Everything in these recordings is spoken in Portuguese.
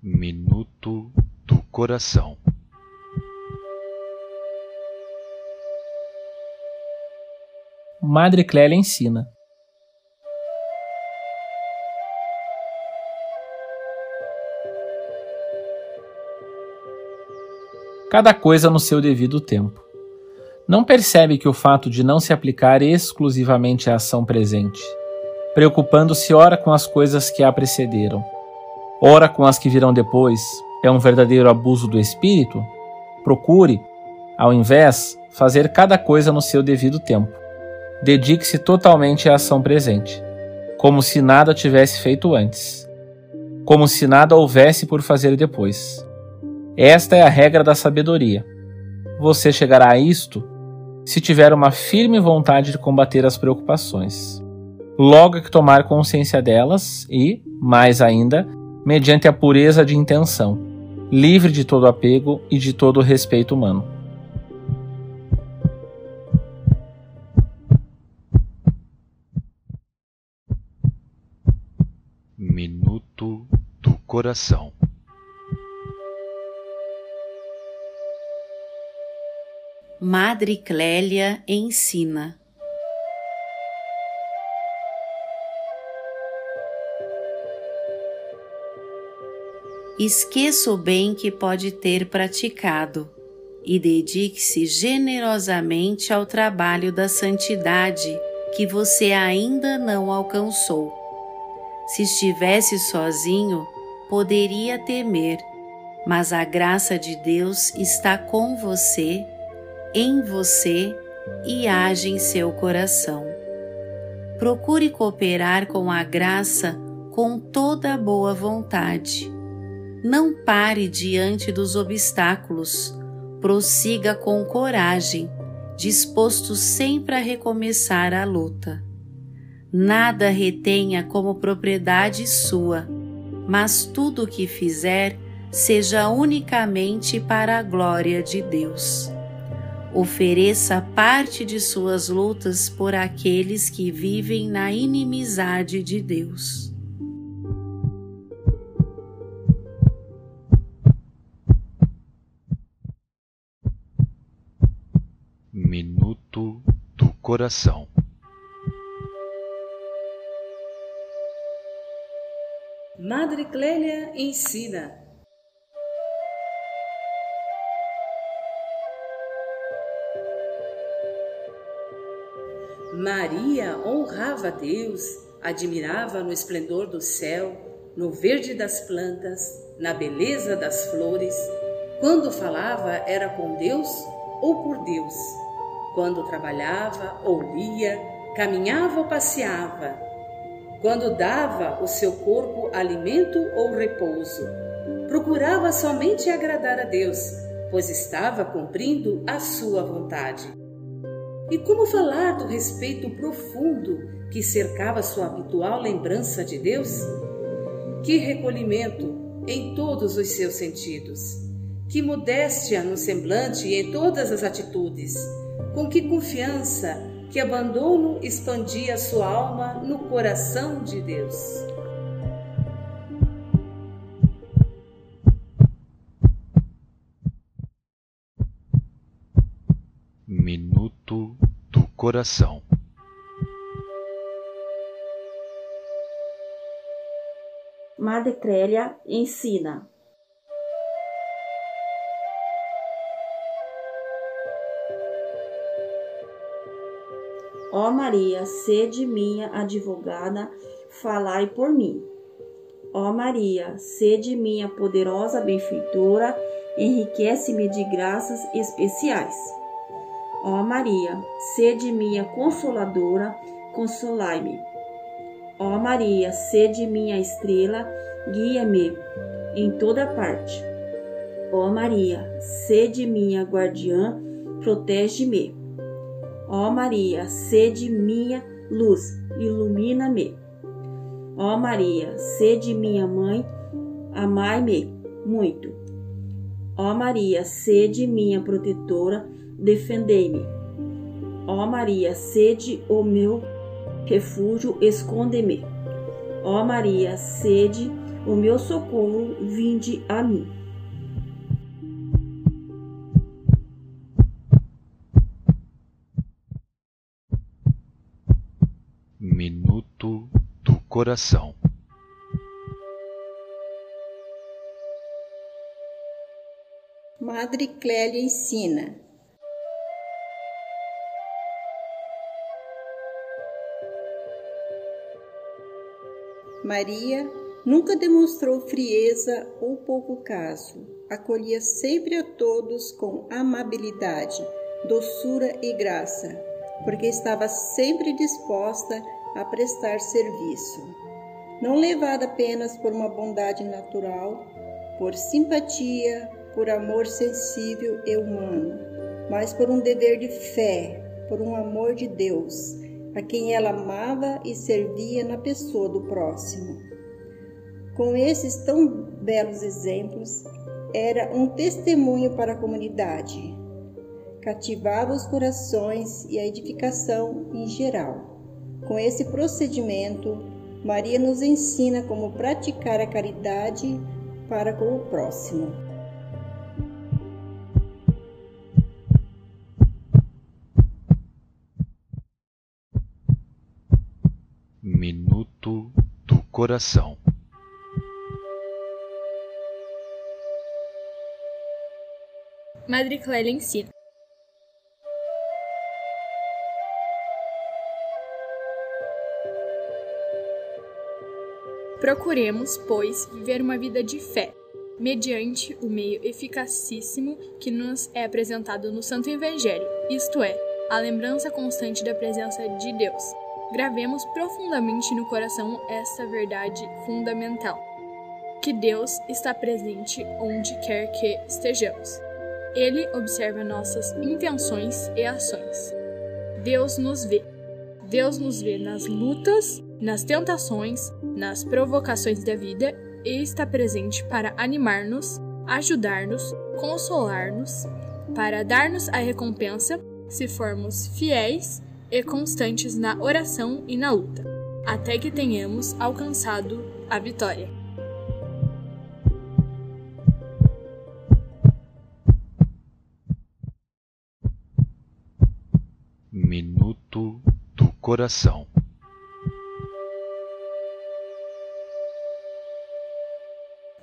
Minuto do Coração Madre Clélia ensina. Cada coisa no seu devido tempo. Não percebe que o fato de não se aplicar exclusivamente à ação presente, preocupando-se ora com as coisas que a precederam, ora com as que virão depois, é um verdadeiro abuso do espírito? Procure, ao invés, fazer cada coisa no seu devido tempo Dedique-se totalmente à ação presente, como se nada tivesse feito antes, como se nada houvesse por fazer depois. Esta é a regra da sabedoria. Você chegará a isto se tiver uma firme vontade de combater as preocupações. Logo que tomar consciência delas e, mais ainda, mediante a pureza de intenção, livre de todo apego e de todo respeito humano. Minuto do Coração Madre Clélia ensina. Esqueça o bem que pode ter praticado e dedique-se generosamente ao trabalho da santidade que você ainda não alcançou. Se estivesse sozinho, poderia temer, mas a graça de Deus está com você, em você e age em seu coração. Procure cooperar com a graça com toda a boa vontade. Não pare diante dos obstáculos, prossiga com coragem, disposto sempre a recomeçar a luta. Nada retenha como propriedade sua, mas tudo o que fizer seja unicamente para a glória de Deus. Ofereça parte de suas lutas por aqueles que vivem na inimizade de Deus. Coração Madre Clélia ensina. Maria honrava Deus, admirava no esplendor do céu, no verde das plantas, na beleza das flores. Quando falava, era com Deus ou por Deus. Quando trabalhava ou lia, caminhava ou passeava, quando dava o seu corpo alimento ou repouso. Procurava somente agradar a Deus, pois estava cumprindo a sua vontade. E como falar do respeito profundo que cercava sua habitual lembrança de Deus? Que recolhimento em todos os seus sentidos! Que modéstia no semblante e em todas as atitudes! Com que confiança que abandono expandia sua alma no coração de Deus. Minuto do Coração Madre Clélia ensina Ó Maria, sede minha advogada, falai por mim. Ó Maria, sede minha poderosa benfeitora, enriquece-me de graças especiais. Ó Maria, sede minha consoladora, consolai-me. Ó Maria, sede minha estrela, guia-me em toda parte. Ó Maria, sede minha guardiã, protege-me. Ó Maria, sede minha luz, ilumina-me. Ó Maria, sede minha mãe, amai-me muito. Ó Maria, sede minha protetora, defendei-me. Ó Maria, sede o meu refúgio, esconde-me. Ó Maria, sede o meu socorro, vinde a mim. Coração. Madre Clélia ensina. Maria nunca demonstrou frieza ou pouco caso. Acolhia sempre a todos com amabilidade, doçura e graça, porque estava sempre disposta a prestar serviço. Não levada apenas por uma bondade natural, por simpatia, por amor sensível e humano, mas por um dever de fé, por um amor de Deus, a quem ela amava e servia na pessoa do próximo. Com esses tão belos exemplos, era um testemunho para a comunidade. Cativava os corações e a edificação em geral. Com esse procedimento, Maria nos ensina como praticar a caridade para com o próximo. Minuto do Coração. Madre Clélia ensina. Procuremos, pois, viver uma vida de fé, mediante o meio eficacíssimo que nos é apresentado no Santo Evangelho, isto é, a lembrança constante da presença de Deus Gravemos profundamente no coração esta verdade fundamental: que Deus está presente onde quer que estejamos. Ele observa nossas intenções e ações. Deus nos vê. Deus nos vê nas lutas, nas tentações, nas provocações da vida e está presente para animar-nos, ajudar-nos, consolar-nos, para dar-nos a recompensa se formos fiéis e constantes na oração e na luta, até que tenhamos alcançado a vitória. Coração.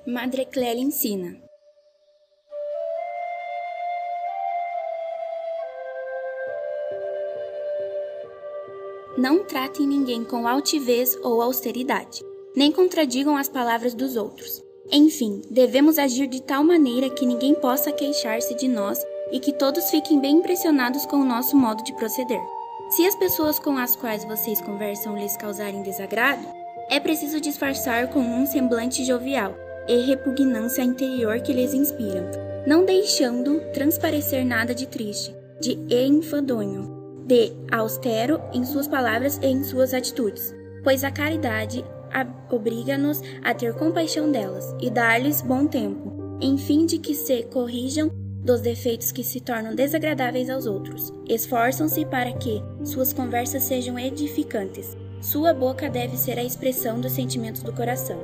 Madre Clélia ensina. Não tratem ninguém com altivez ou austeridade, nem contradigam as palavras dos outros. Enfim, devemos agir de tal maneira que ninguém possa queixar-se de nós e que todos fiquem bem impressionados com o nosso modo de proceder. Se as pessoas com as quais vocês conversam lhes causarem desagrado, é preciso disfarçar com um semblante jovial e repugnância interior que lhes inspira, não deixando transparecer nada de triste, de enfadonho, de austero em suas palavras e em suas atitudes, pois a caridade obriga-nos a ter compaixão delas e dar-lhes bom tempo, em fim de que se corrijam dos defeitos que se tornam desagradáveis aos outros. Esforçam-se para que suas conversas sejam edificantes. Sua boca deve ser a expressão dos sentimentos do coração.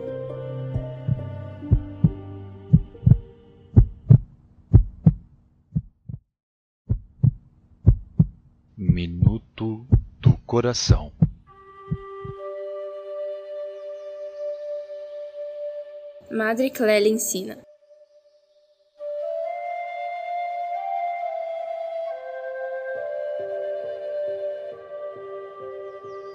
Minuto do Coração. Madre Clélia ensina.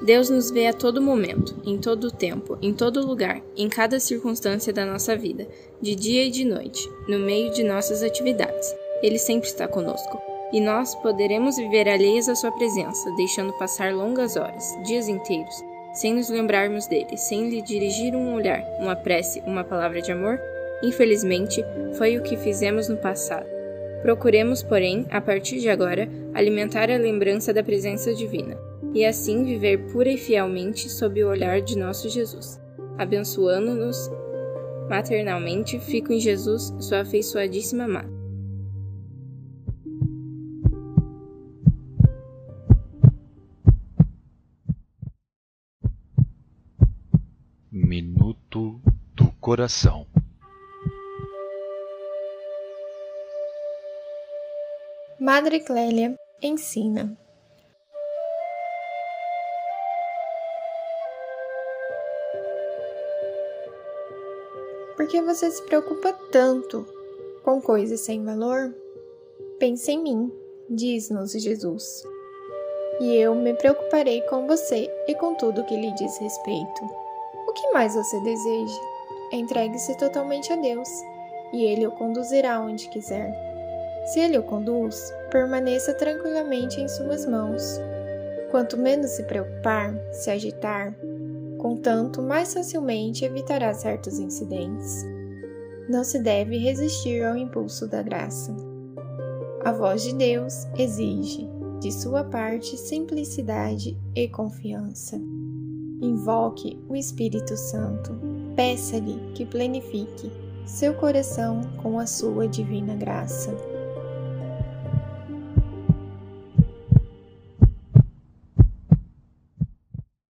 Deus nos vê a todo momento, em todo tempo, em todo lugar, em cada circunstância da nossa vida, de dia e de noite, no meio de nossas atividades. Ele sempre está conosco e nós poderemos viver alheios à sua presença, deixando passar longas horas, dias inteiros, sem nos lembrarmos dele, sem lhe dirigir um olhar, uma prece, uma palavra de amor? Infelizmente, foi o que fizemos no passado. Procuremos, porém, a partir de agora, alimentar a lembrança da presença divina e assim viver pura e fielmente sob o olhar de nosso Jesus. Abençoando-nos maternalmente, fico em Jesus, sua afeiçoadíssima mãe. coração. Madre Clélia ensina. Por que você se preocupa tanto com coisas sem valor? Pense em mim, diz-nos Jesus. E eu me preocuparei com você e com tudo que lhe diz respeito. O que mais você deseja? Entregue-se totalmente a Deus, e Ele o conduzirá onde quiser. Se ele o conduz, permaneça tranquilamente em suas mãos. Quanto menos se preocupar, se agitar, contanto mais facilmente evitará certos incidentes. Não se deve resistir ao impulso da graça. A voz de Deus exige, de sua parte, simplicidade e confiança. Invoque o Espírito Santo. Peça-lhe que planifique seu coração com a sua divina graça.